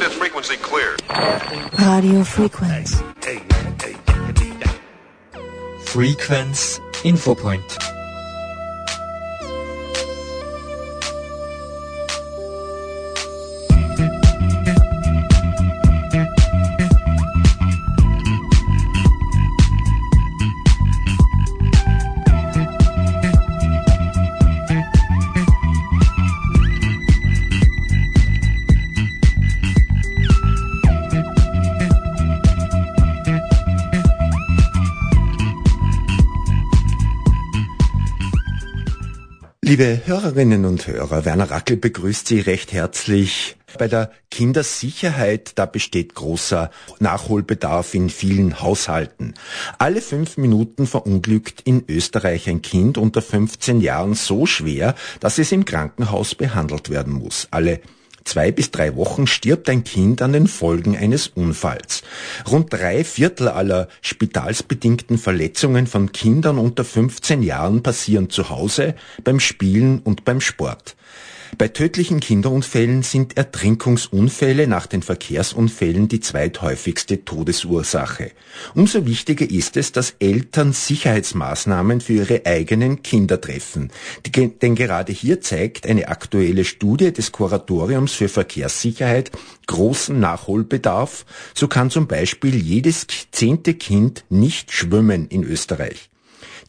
fifth frequency clear. Radio Frequenz. Frequenz Infopoint. Liebe Hörerinnen und Hörer, Werner Rackel begrüßt Sie recht herzlich. Bei der Kindersicherheit, da besteht großer Nachholbedarf in vielen Haushalten. Alle fünf Minuten verunglückt in Österreich ein Kind unter 15 Jahren so schwer, dass es im Krankenhaus behandelt werden muss. Alle zwei bis drei Wochen stirbt ein Kind an den Folgen eines Unfalls. Rund drei Viertel aller spitalsbedingten Verletzungen von Kindern unter 15 Jahren passieren zu Hause, beim Spielen und beim Sport. Bei tödlichen Kinderunfällen sind Ertrinkungsunfälle nach den Verkehrsunfällen die zweithäufigste Todesursache. Umso wichtiger ist es, dass Eltern Sicherheitsmaßnahmen für ihre eigenen Kinder treffen. denn gerade hier zeigt eine aktuelle Studie des Kuratoriums für Verkehrssicherheit großen Nachholbedarf. So kann zum Beispiel jedes zehnte Kind nicht schwimmen in Österreich.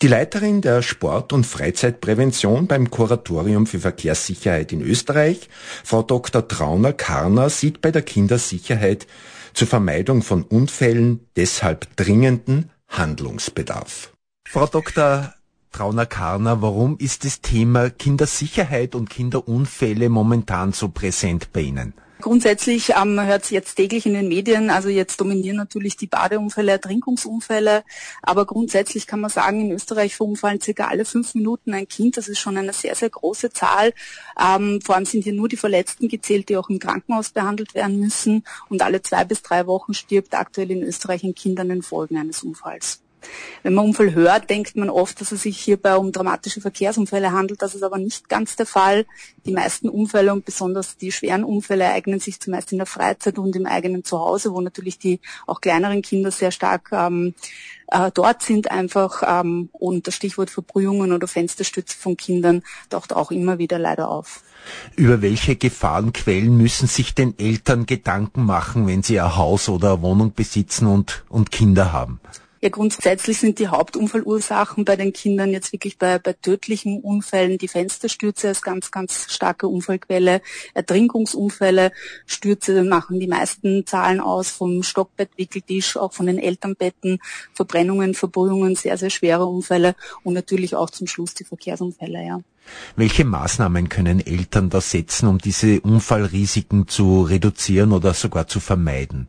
Die Leiterin der Sport- und Freizeitprävention beim Kuratorium für Verkehrssicherheit in Österreich, Frau Dr. Trauner-Karner, sieht bei der Kindersicherheit zur Vermeidung von Unfällen deshalb dringenden Handlungsbedarf. Frau Dr. Trauner-Karner, warum ist das Thema Kindersicherheit und Kinderunfälle momentan so präsent bei Ihnen? Grundsätzlich ähm, hört es jetzt täglich in den Medien, also jetzt dominieren natürlich die Badeunfälle, Ertrinkungsunfälle, aber grundsätzlich kann man sagen, in Österreich verunfallen circa alle fünf Minuten ein Kind, das ist schon eine sehr, sehr große Zahl. Ähm, vor allem sind hier nur die Verletzten gezählt, die auch im Krankenhaus behandelt werden müssen und alle zwei bis drei Wochen stirbt aktuell in Österreich ein Kind an den Folgen eines Unfalls. Wenn man Unfall hört, denkt man oft, dass es sich hierbei um dramatische Verkehrsunfälle handelt. Das ist aber nicht ganz der Fall. Die meisten Unfälle und besonders die schweren Unfälle ereignen sich zumeist in der Freizeit und im eigenen Zuhause, wo natürlich die auch kleineren Kinder sehr stark ähm, äh, dort sind einfach ähm, und das Stichwort Verbrühungen oder Fensterstütze von Kindern taucht auch immer wieder leider auf. Über welche Gefahrenquellen müssen sich denn Eltern Gedanken machen, wenn sie ein Haus oder eine Wohnung besitzen und, und Kinder haben? Ja, grundsätzlich sind die Hauptunfallursachen bei den Kindern jetzt wirklich bei, bei tödlichen Unfällen die Fensterstürze als ganz, ganz starke Unfallquelle, Ertrinkungsunfälle, Stürze machen die meisten Zahlen aus vom Stockbett, Wickeltisch, auch von den Elternbetten, Verbrennungen, Verbrühungen, sehr, sehr schwere Unfälle und natürlich auch zum Schluss die Verkehrsunfälle, ja. Welche Maßnahmen können Eltern da setzen, um diese Unfallrisiken zu reduzieren oder sogar zu vermeiden?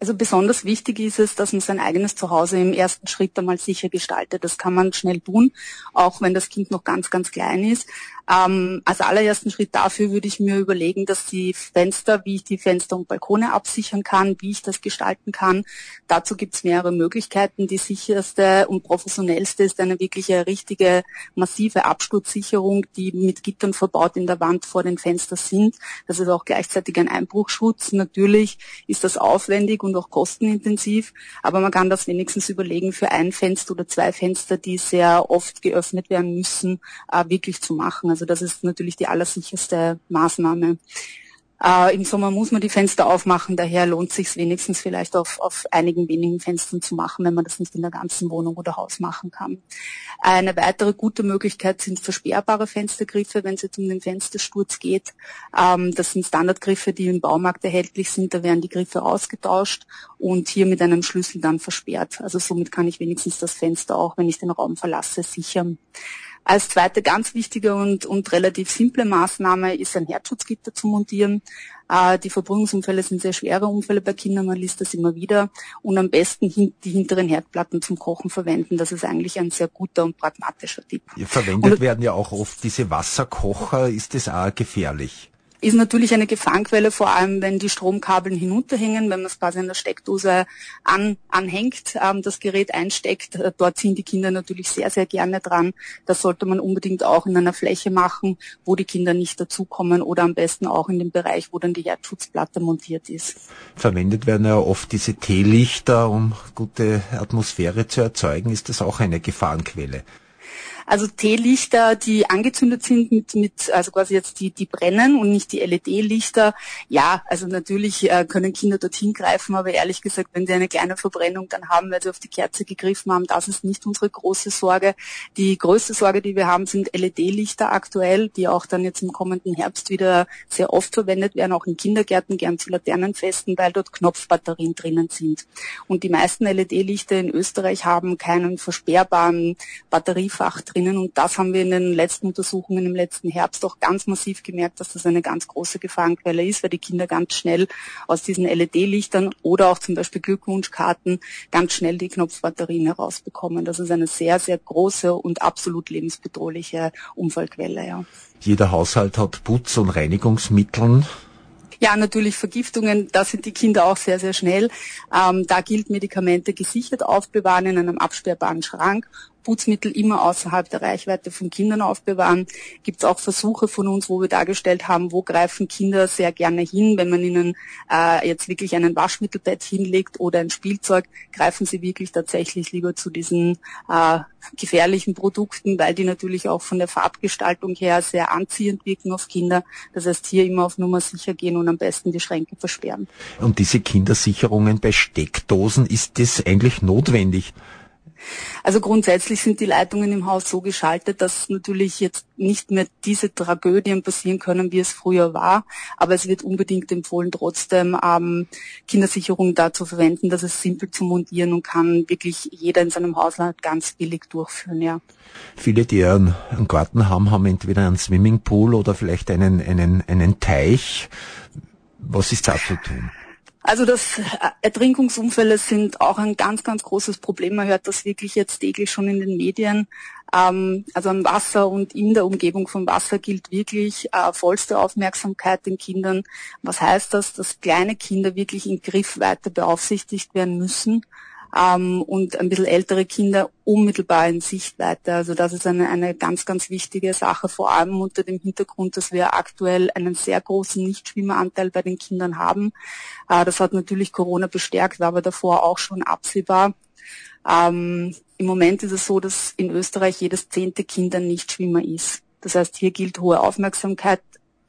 Also besonders wichtig ist es, dass man sein eigenes Zuhause im ersten Schritt einmal sicher gestaltet. Das kann man schnell tun, auch wenn das Kind noch ganz, ganz klein ist. Ähm, als allerersten Schritt dafür würde ich mir überlegen, dass die Fenster, wie ich die Fenster und Balkone absichern kann, wie ich das gestalten kann. Dazu gibt es mehrere Möglichkeiten. Die sicherste und professionellste ist eine wirkliche richtige massive Absturzsicherung, die mit Gittern verbaut in der Wand vor den Fenstern sind. Das ist auch gleichzeitig ein Einbruchschutz. Natürlich ist das aufwendig und auch kostenintensiv, aber man kann das wenigstens überlegen, für ein Fenster oder zwei Fenster, die sehr oft geöffnet werden müssen, äh, wirklich zu machen. Also das ist natürlich die allersicherste Maßnahme. Äh, Im Sommer muss man die Fenster aufmachen, daher lohnt sich wenigstens vielleicht auf, auf einigen wenigen Fenstern zu machen, wenn man das nicht in der ganzen Wohnung oder Haus machen kann. Eine weitere gute Möglichkeit sind versperrbare Fenstergriffe, wenn es jetzt um den Fenstersturz geht. Ähm, das sind Standardgriffe, die im Baumarkt erhältlich sind. Da werden die Griffe ausgetauscht und hier mit einem Schlüssel dann versperrt. Also somit kann ich wenigstens das Fenster auch, wenn ich den Raum verlasse, sichern. Als zweite ganz wichtige und, und relativ simple Maßnahme ist ein Herzschutzgitter zu montieren. Äh, die Verbrühungsunfälle sind sehr schwere Unfälle bei Kindern, man liest das immer wieder. Und am besten hin, die hinteren Herdplatten zum Kochen verwenden. Das ist eigentlich ein sehr guter und pragmatischer Tipp. Verwendet und, werden ja auch oft diese Wasserkocher. Ist das auch gefährlich? Ist natürlich eine Gefahrenquelle, vor allem wenn die Stromkabeln hinunterhängen, wenn man es quasi an der Steckdose an, anhängt, ähm, das Gerät einsteckt. Äh, dort ziehen die Kinder natürlich sehr, sehr gerne dran. Das sollte man unbedingt auch in einer Fläche machen, wo die Kinder nicht dazukommen oder am besten auch in dem Bereich, wo dann die Herzschutzplatte montiert ist. Verwendet werden ja oft diese Teelichter, um gute Atmosphäre zu erzeugen. Ist das auch eine Gefahrenquelle? Also Teelichter, die angezündet sind mit, mit also quasi jetzt die, die brennen und nicht die LED-Lichter. Ja, also natürlich äh, können Kinder dorthin greifen, aber ehrlich gesagt, wenn sie eine kleine Verbrennung dann haben, weil sie auf die Kerze gegriffen haben, das ist nicht unsere große Sorge. Die größte Sorge, die wir haben, sind LED-Lichter aktuell, die auch dann jetzt im kommenden Herbst wieder sehr oft verwendet werden, auch in Kindergärten, gern zu Laternenfesten, weil dort Knopfbatterien drinnen sind. Und die meisten LED-Lichter in Österreich haben keinen versperrbaren Batteriefach drin drinnen. Und das haben wir in den letzten Untersuchungen im letzten Herbst auch ganz massiv gemerkt, dass das eine ganz große Gefahrenquelle ist, weil die Kinder ganz schnell aus diesen LED-Lichtern oder auch zum Beispiel Glückwunschkarten ganz schnell die Knopfbatterien herausbekommen. Das ist eine sehr, sehr große und absolut lebensbedrohliche Unfallquelle. Ja. Jeder Haushalt hat Putz- und Reinigungsmittel. Ja, natürlich Vergiftungen, da sind die Kinder auch sehr, sehr schnell. Ähm, da gilt Medikamente gesichert aufbewahren in einem absperrbaren Schrank Putzmittel immer außerhalb der Reichweite von Kindern aufbewahren. Gibt es auch Versuche von uns, wo wir dargestellt haben, wo greifen Kinder sehr gerne hin, wenn man ihnen äh, jetzt wirklich einen Waschmittelbett hinlegt oder ein Spielzeug, greifen sie wirklich tatsächlich lieber zu diesen äh, gefährlichen Produkten, weil die natürlich auch von der Farbgestaltung her sehr anziehend wirken auf Kinder. Das heißt, hier immer auf Nummer sicher gehen und am besten die Schränke versperren. Und diese Kindersicherungen bei Steckdosen, ist das eigentlich notwendig? Also grundsätzlich sind die Leitungen im Haus so geschaltet, dass natürlich jetzt nicht mehr diese Tragödien passieren können, wie es früher war. Aber es wird unbedingt empfohlen, trotzdem ähm, Kindersicherung da zu verwenden. Das ist simpel zu montieren und kann wirklich jeder in seinem Haushalt ganz billig durchführen, ja. Viele, die einen Garten haben, haben entweder einen Swimmingpool oder vielleicht einen, einen, einen Teich. Was ist da zu tun? Also das äh, Ertrinkungsunfälle sind auch ein ganz, ganz großes Problem. Man hört das wirklich jetzt täglich schon in den Medien. Ähm, also am Wasser und in der Umgebung vom Wasser gilt wirklich äh, vollste Aufmerksamkeit den Kindern. Was heißt das? Dass kleine Kinder wirklich in Griffweite beaufsichtigt werden müssen ähm, und ein bisschen ältere Kinder unmittelbar in Sichtweite. Also das ist eine, eine ganz, ganz wichtige Sache, vor allem unter dem Hintergrund, dass wir aktuell einen sehr großen Nichtschwimmeranteil bei den Kindern haben. Äh, das hat natürlich Corona bestärkt, war aber davor auch schon absehbar. Ähm, Im Moment ist es so, dass in Österreich jedes zehnte Kind ein Nichtschwimmer ist. Das heißt, hier gilt hohe Aufmerksamkeit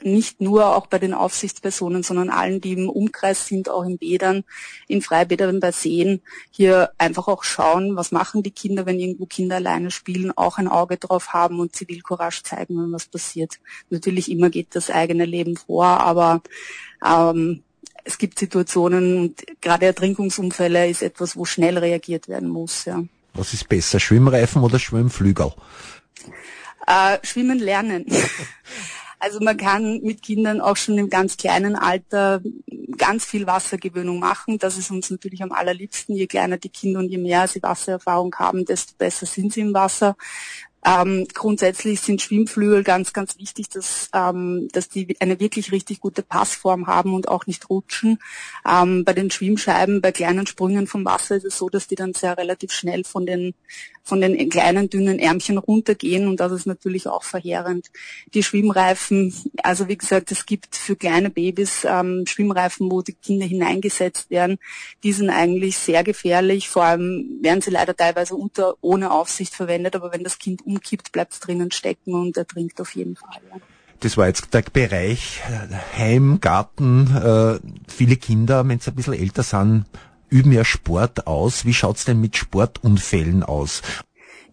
nicht nur auch bei den Aufsichtspersonen, sondern allen, die im Umkreis sind, auch in Bädern, in Freibädern, bei Seen, hier einfach auch schauen, was machen die Kinder, wenn irgendwo Kinder alleine spielen, auch ein Auge drauf haben und Zivilcourage zeigen, wenn was passiert. Natürlich immer geht das eigene Leben vor, aber ähm, es gibt Situationen und gerade Ertrinkungsunfälle ist etwas, wo schnell reagiert werden muss. Ja. Was ist besser, Schwimmreifen oder Schwimmflügel? Äh, schwimmen lernen. Also man kann mit Kindern auch schon im ganz kleinen Alter ganz viel Wassergewöhnung machen. Das ist uns natürlich am allerliebsten. Je kleiner die Kinder und je mehr sie Wassererfahrung haben, desto besser sind sie im Wasser. Ähm, grundsätzlich sind Schwimmflügel ganz, ganz wichtig, dass, ähm, dass die eine wirklich richtig gute Passform haben und auch nicht rutschen. Ähm, bei den Schwimmscheiben, bei kleinen Sprüngen vom Wasser ist es so, dass die dann sehr relativ schnell von den von den kleinen, dünnen Ärmchen runtergehen und das ist natürlich auch verheerend. Die Schwimmreifen, also wie gesagt, es gibt für kleine Babys ähm, Schwimmreifen, wo die Kinder hineingesetzt werden, die sind eigentlich sehr gefährlich, vor allem werden sie leider teilweise unter, ohne Aufsicht verwendet, aber wenn das Kind umkippt, bleibt drinnen stecken und ertrinkt auf jeden Fall. Ja. Das war jetzt der Bereich äh, Heim, Garten, äh, viele Kinder, wenn sie ein bisschen älter sind, üben ja Sport aus. Wie schaut's denn mit Sportunfällen aus?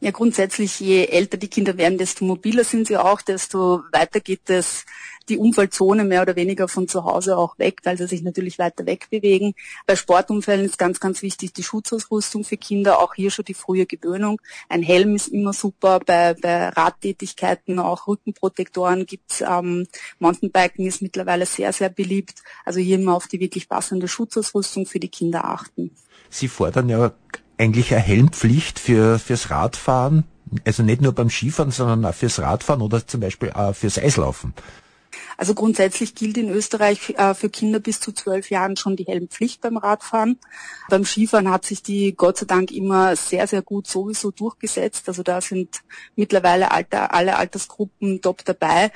Ja, grundsätzlich, je älter die Kinder werden, desto mobiler sind sie auch, desto weiter geht es die Unfallzone mehr oder weniger von zu Hause auch weg, weil sie sich natürlich weiter wegbewegen. Bei Sportunfällen ist ganz, ganz wichtig die Schutzausrüstung für Kinder, auch hier schon die frühe Gewöhnung. Ein Helm ist immer super, bei, bei Radtätigkeiten auch Rückenprotektoren gibt's. Ähm, Mountainbiken ist mittlerweile sehr, sehr beliebt. Also hier immer auf die wirklich passende Schutzausrüstung für die Kinder achten. Sie fordern ja eigentlich eine Helmpflicht für, fürs Radfahren. Also nicht nur beim Skifahren, sondern auch fürs Radfahren oder zum Beispiel auch fürs Eislaufen. Also grundsätzlich gilt in Österreich äh, für Kinder bis zu zwölf Jahren schon die Helmpflicht beim Radfahren. Beim Skifahren hat sich die Gott sei Dank immer sehr, sehr gut sowieso durchgesetzt. Also da sind mittlerweile alle Altersgruppen top dabei.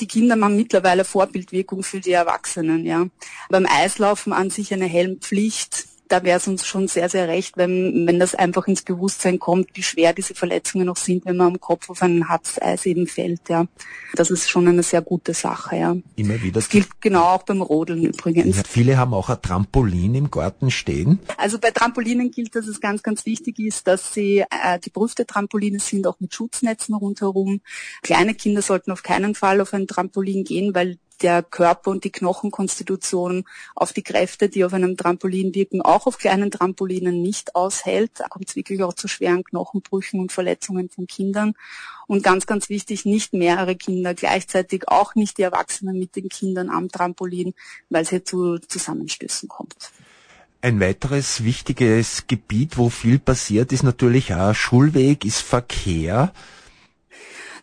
Die Kinder haben mittlerweile Vorbildwirkung für die Erwachsenen. Ja. Beim Eislaufen an sich eine Helmpflicht da wäre es uns schon sehr, sehr recht, wenn, wenn das einfach ins Bewusstsein kommt, wie schwer diese Verletzungen noch sind, wenn man am Kopf auf ein hartes Eis eben fällt, ja. Das ist schon eine sehr gute Sache, ja. Immer wieder. Das gilt genau auch beim Rodeln übrigens. Ja, viele haben auch ein Trampolin im Garten stehen. Also bei Trampolinen gilt, dass es ganz, ganz wichtig ist, dass sie äh, geprüfte Trampoline sind, auch mit Schutznetzen rundherum. Kleine Kinder sollten auf keinen Fall auf ein Trampolin gehen, weil der Körper und die Knochenkonstitution auf die Kräfte, die auf einem Trampolin wirken, auch auf kleinen Trampolinen nicht aushält. Da kommt es wirklich auch zu schweren Knochenbrüchen und Verletzungen von Kindern. Und ganz, ganz wichtig, nicht mehrere Kinder gleichzeitig, auch nicht die Erwachsenen mit den Kindern am Trampolin, weil es hier zu Zusammenstößen kommt. Ein weiteres wichtiges Gebiet, wo viel passiert, ist natürlich auch Schulweg, ist Verkehr.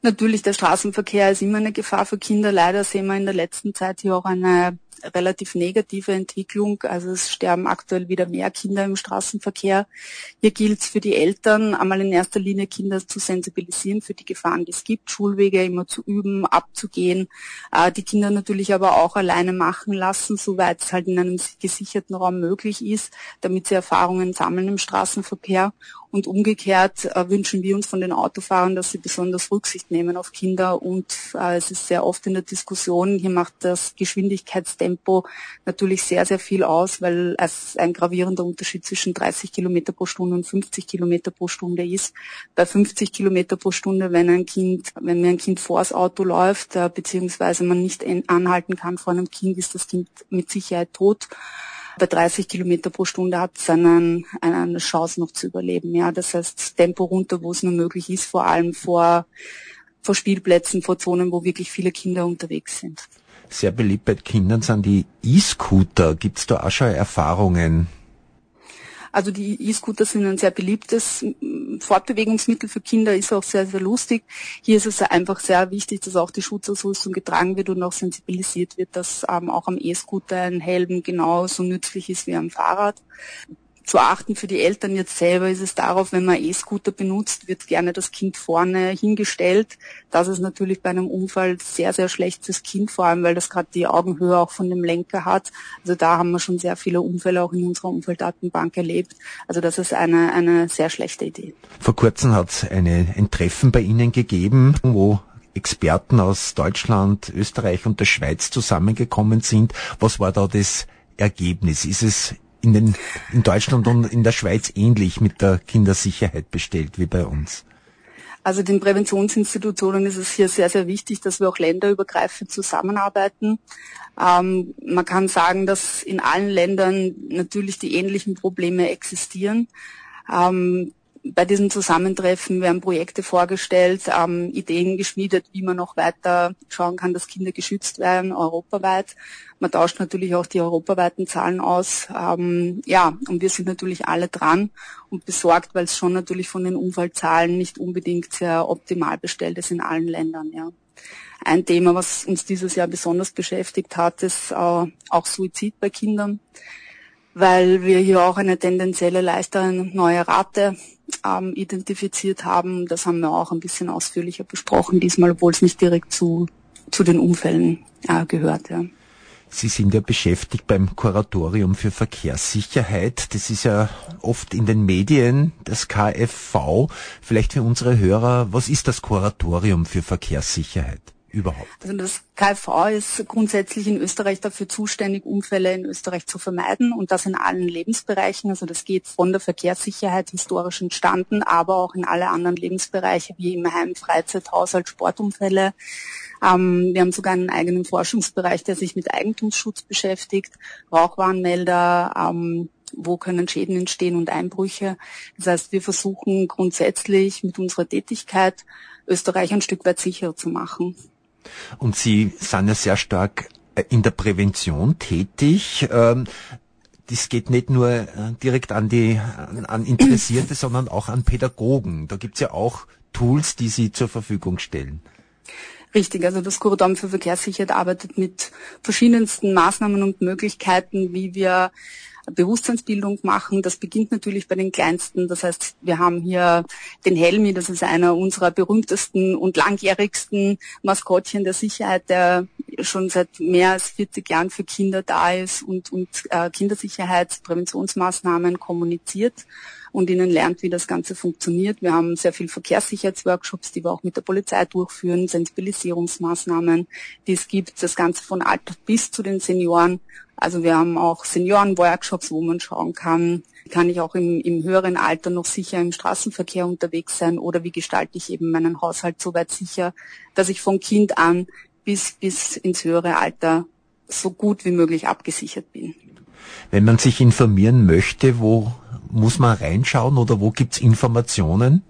Natürlich, der Straßenverkehr ist immer eine Gefahr für Kinder. Leider sehen wir in der letzten Zeit hier auch eine relativ negative Entwicklung. Also es sterben aktuell wieder mehr Kinder im Straßenverkehr. Hier gilt es für die Eltern, einmal in erster Linie Kinder zu sensibilisieren für die Gefahren, die es gibt, Schulwege immer zu üben, abzugehen, äh, die Kinder natürlich aber auch alleine machen lassen, soweit es halt in einem gesicherten Raum möglich ist, damit sie Erfahrungen sammeln im Straßenverkehr. Und umgekehrt äh, wünschen wir uns von den Autofahrern, dass sie besonders Rücksicht nehmen auf Kinder. Und äh, es ist sehr oft in der Diskussion, hier macht das Geschwindigkeitstempo natürlich sehr, sehr viel aus, weil es ein gravierender Unterschied zwischen 30 Kilometer pro Stunde und 50 Kilometer pro Stunde ist. Bei 50 Kilometer pro Stunde, wenn ein Kind, wenn mir ein Kind vors Auto läuft, äh, beziehungsweise man nicht anhalten kann vor einem Kind, ist das Kind mit Sicherheit tot bei 30 Kilometer pro Stunde hat es einen, eine Chance noch zu überleben. Ja, das heißt Tempo runter, wo es nur möglich ist, vor allem vor, vor Spielplätzen, vor Zonen, wo wirklich viele Kinder unterwegs sind. Sehr beliebt bei Kindern sind die E-Scooter. Gibt es da auch schon Erfahrungen? Also die E-Scooter sind ein sehr beliebtes Fortbewegungsmittel für Kinder, ist auch sehr, sehr lustig. Hier ist es einfach sehr wichtig, dass auch die Schutzausrüstung getragen wird und auch sensibilisiert wird, dass ähm, auch am E-Scooter ein Helm genauso nützlich ist wie am Fahrrad zu achten für die Eltern jetzt selber ist es darauf, wenn man E-Scooter benutzt, wird gerne das Kind vorne hingestellt. Das ist natürlich bei einem Unfall sehr, sehr schlecht fürs Kind, vor allem weil das gerade die Augenhöhe auch von dem Lenker hat. Also da haben wir schon sehr viele Unfälle auch in unserer Unfalldatenbank erlebt. Also das ist eine, eine sehr schlechte Idee. Vor kurzem hat es ein Treffen bei Ihnen gegeben, wo Experten aus Deutschland, Österreich und der Schweiz zusammengekommen sind. Was war da das Ergebnis? Ist es in, den, in Deutschland und in der Schweiz ähnlich mit der Kindersicherheit bestellt wie bei uns? Also den Präventionsinstitutionen ist es hier sehr, sehr wichtig, dass wir auch länderübergreifend zusammenarbeiten. Ähm, man kann sagen, dass in allen Ländern natürlich die ähnlichen Probleme existieren. Ähm, bei diesem Zusammentreffen werden Projekte vorgestellt, ähm, Ideen geschmiedet, wie man noch weiter schauen kann, dass Kinder geschützt werden, europaweit. Man tauscht natürlich auch die europaweiten Zahlen aus. Ähm, ja, und wir sind natürlich alle dran und besorgt, weil es schon natürlich von den Unfallzahlen nicht unbedingt sehr optimal bestellt ist in allen Ländern. Ja. Ein Thema, was uns dieses Jahr besonders beschäftigt hat, ist äh, auch Suizid bei Kindern weil wir hier auch eine tendenzielle leichtere neue Rate ähm, identifiziert haben. Das haben wir auch ein bisschen ausführlicher besprochen diesmal, obwohl es nicht direkt zu, zu den Unfällen äh, gehört. Ja. Sie sind ja beschäftigt beim Kuratorium für Verkehrssicherheit. Das ist ja oft in den Medien, das KFV. Vielleicht für unsere Hörer, was ist das Kuratorium für Verkehrssicherheit? Überhaupt? Also das KfV ist grundsätzlich in Österreich dafür zuständig, Unfälle in Österreich zu vermeiden und das in allen Lebensbereichen. Also das geht von der Verkehrssicherheit historisch entstanden, aber auch in alle anderen Lebensbereiche wie im Heim, Freizeit, Haushalt, Sportunfälle. Ähm, wir haben sogar einen eigenen Forschungsbereich, der sich mit Eigentumsschutz beschäftigt, Rauchwarnmelder, ähm, wo können Schäden entstehen und Einbrüche. Das heißt, wir versuchen grundsätzlich mit unserer Tätigkeit Österreich ein Stück weit sicherer zu machen. Und Sie sind ja sehr stark äh, in der Prävention tätig. Ähm, das geht nicht nur äh, direkt an die an Interessierte, sondern auch an Pädagogen. Da gibt's ja auch Tools, die Sie zur Verfügung stellen. Richtig, also das Kuratorium für Verkehrssicherheit arbeitet mit verschiedensten Maßnahmen und Möglichkeiten, wie wir Bewusstseinsbildung machen. Das beginnt natürlich bei den Kleinsten. Das heißt, wir haben hier den Helmi, das ist einer unserer berühmtesten und langjährigsten Maskottchen der Sicherheit, der schon seit mehr als 40 Jahren für Kinder da ist und, und äh, Kindersicherheitspräventionsmaßnahmen kommuniziert und ihnen lernt, wie das Ganze funktioniert. Wir haben sehr viel Verkehrssicherheitsworkshops, die wir auch mit der Polizei durchführen, Sensibilisierungsmaßnahmen, die es gibt, das Ganze von Alter bis zu den Senioren. Also wir haben auch Seniorenworkshops, wo man schauen kann, kann ich auch im, im höheren Alter noch sicher im Straßenverkehr unterwegs sein oder wie gestalte ich eben meinen Haushalt so weit sicher, dass ich von Kind an bis, bis ins höhere Alter so gut wie möglich abgesichert bin. Wenn man sich informieren möchte, wo muss man reinschauen oder wo gibt's Informationen?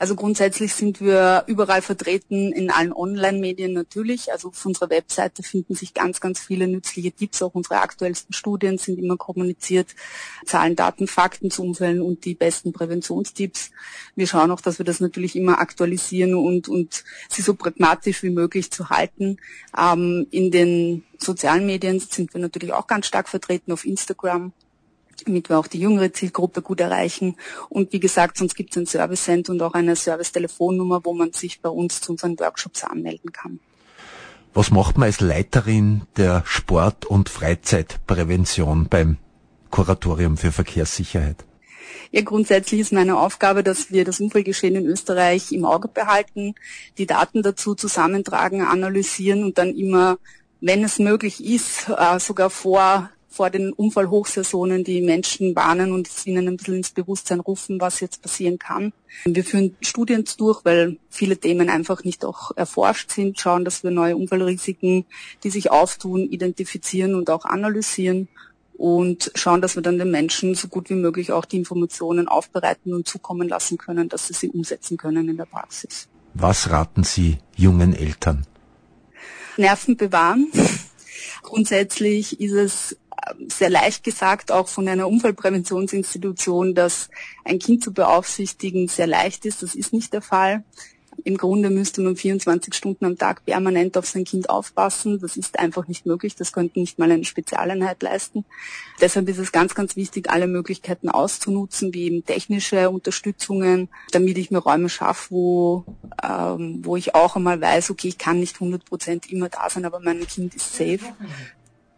Also grundsätzlich sind wir überall vertreten in allen Online-Medien natürlich. Also auf unserer Webseite finden sich ganz, ganz viele nützliche Tipps. Auch unsere aktuellsten Studien sind immer kommuniziert. Zahlen, Daten, Fakten zu Unfällen und die besten Präventionstipps. Wir schauen auch, dass wir das natürlich immer aktualisieren und, und sie so pragmatisch wie möglich zu halten. Ähm, in den sozialen Medien sind wir natürlich auch ganz stark vertreten auf Instagram damit wir auch die jüngere Zielgruppe gut erreichen. Und wie gesagt, sonst gibt es ein Service Center und auch eine Service-Telefonnummer, wo man sich bei uns zu unseren Workshops anmelden kann. Was macht man als Leiterin der Sport- und Freizeitprävention beim Kuratorium für Verkehrssicherheit? Ja, grundsätzlich ist meine Aufgabe, dass wir das Unfallgeschehen in Österreich im Auge behalten, die Daten dazu zusammentragen, analysieren und dann immer, wenn es möglich ist, äh, sogar vor vor den Unfallhochsaisonen die Menschen warnen und ihnen ein bisschen ins Bewusstsein rufen, was jetzt passieren kann. Wir führen Studien durch, weil viele Themen einfach nicht auch erforscht sind, schauen, dass wir neue Unfallrisiken, die sich auftun, identifizieren und auch analysieren und schauen, dass wir dann den Menschen so gut wie möglich auch die Informationen aufbereiten und zukommen lassen können, dass sie sie umsetzen können in der Praxis. Was raten Sie jungen Eltern? Nerven bewahren. Grundsätzlich ist es sehr leicht gesagt, auch von einer Unfallpräventionsinstitution, dass ein Kind zu beaufsichtigen sehr leicht ist. Das ist nicht der Fall. Im Grunde müsste man 24 Stunden am Tag permanent auf sein Kind aufpassen. Das ist einfach nicht möglich. Das könnte nicht mal eine Spezialeinheit leisten. Deshalb ist es ganz, ganz wichtig, alle Möglichkeiten auszunutzen, wie eben technische Unterstützungen, damit ich mir Räume schaffe, wo, ähm, wo ich auch einmal weiß, okay, ich kann nicht 100 Prozent immer da sein, aber mein Kind ist safe.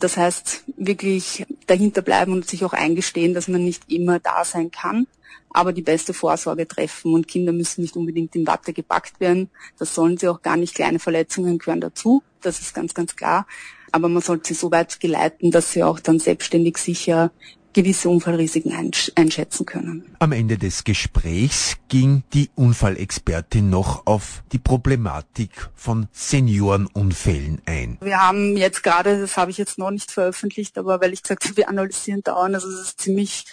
Das heißt, wirklich dahinter bleiben und sich auch eingestehen, dass man nicht immer da sein kann, aber die beste Vorsorge treffen. Und Kinder müssen nicht unbedingt in Watte gepackt werden. Das sollen sie auch gar nicht. Kleine Verletzungen gehören dazu. Das ist ganz, ganz klar. Aber man sollte sie so weit geleiten, dass sie auch dann selbstständig sicher gewisse Unfallrisiken einschätzen können. Am Ende des Gesprächs ging die Unfallexpertin noch auf die Problematik von Seniorenunfällen ein. Wir haben jetzt gerade, das habe ich jetzt noch nicht veröffentlicht, aber weil ich gesagt habe, wir analysieren dauernd, also es ist ziemlich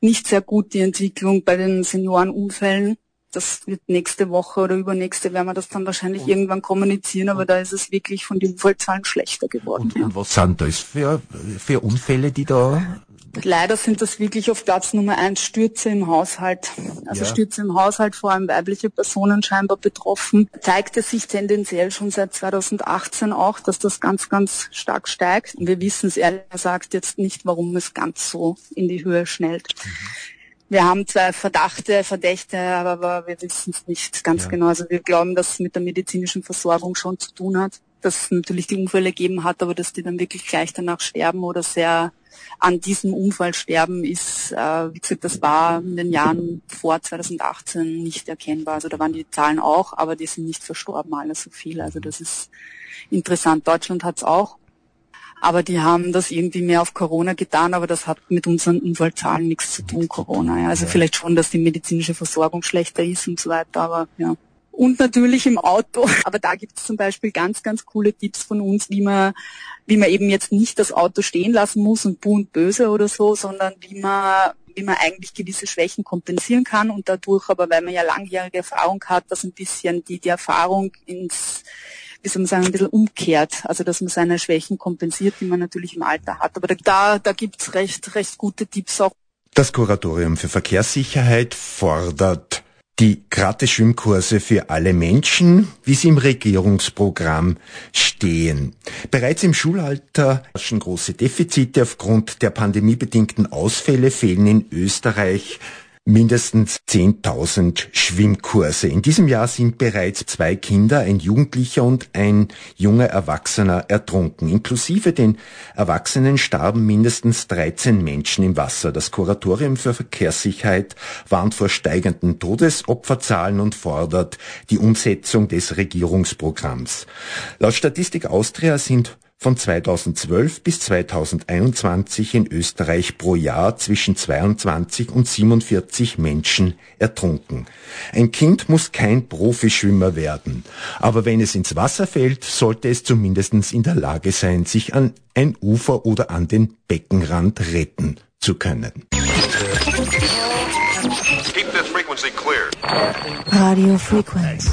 nicht sehr gut die Entwicklung bei den Seniorenunfällen das wird nächste Woche oder übernächste werden wir das dann wahrscheinlich und, irgendwann kommunizieren, aber da ist es wirklich von den Unfallzahlen schlechter geworden. Und, ja. und was sind das für, für Unfälle, die da Leider sind das wirklich auf Platz Nummer eins Stürze im Haushalt. Also ja. Stürze im Haushalt, vor allem weibliche Personen scheinbar betroffen. Zeigt es sich tendenziell schon seit 2018 auch, dass das ganz, ganz stark steigt. Wir wissen es ehrlich gesagt jetzt nicht, warum es ganz so in die Höhe schnellt. Mhm. Wir haben zwei Verdachte, Verdächte, aber wir wissen es nicht ganz ja. genau. Also wir glauben, dass es mit der medizinischen Versorgung schon zu tun hat, dass es natürlich die Unfälle gegeben hat, aber dass die dann wirklich gleich danach sterben oder sehr an diesem Unfall sterben, ist, äh, wie gesagt, das war in den Jahren vor 2018 nicht erkennbar. Also da waren die Zahlen auch, aber die sind nicht verstorben, alle so viel. Also das ist interessant. Deutschland hat es auch. Aber die haben das irgendwie mehr auf Corona getan, aber das hat mit unseren Unfallzahlen nichts zu tun, Corona. Ja. Also vielleicht schon, dass die medizinische Versorgung schlechter ist und so weiter, aber ja und natürlich im Auto. Aber da gibt es zum Beispiel ganz, ganz coole Tipps von uns, wie man, wie man eben jetzt nicht das Auto stehen lassen muss und bu und böse oder so, sondern wie man wie man eigentlich gewisse Schwächen kompensieren kann und dadurch aber, weil man ja langjährige Erfahrung hat, dass ein bisschen die, die Erfahrung ins, wie soll man sagen, ein bisschen umkehrt. Also dass man seine Schwächen kompensiert, die man natürlich im Alter hat. Aber da, da gibt's recht, recht gute Tipps auch. Das Kuratorium für Verkehrssicherheit fordert die Gratis-Schwimmkurse für alle Menschen, wie sie im Regierungsprogramm stehen. Bereits im Schulalter herrschen große Defizite. Aufgrund der pandemiebedingten Ausfälle fehlen in Österreich mindestens 10.000 Schwimmkurse. In diesem Jahr sind bereits zwei Kinder, ein Jugendlicher und ein junger Erwachsener ertrunken. Inklusive den Erwachsenen starben mindestens 13 Menschen im Wasser. Das Kuratorium für Verkehrssicherheit warnt vor steigenden Todesopferzahlen und fordert die Umsetzung des Regierungsprogramms. Laut Statistik Austria sind von 2012 bis 2021 in Österreich pro Jahr zwischen 22 und 47 Menschen ertrunken. Ein Kind muss kein Profischwimmer werden, aber wenn es ins Wasser fällt, sollte es zumindest in der Lage sein, sich an ein Ufer oder an den Beckenrand retten zu können. Radio Frequency.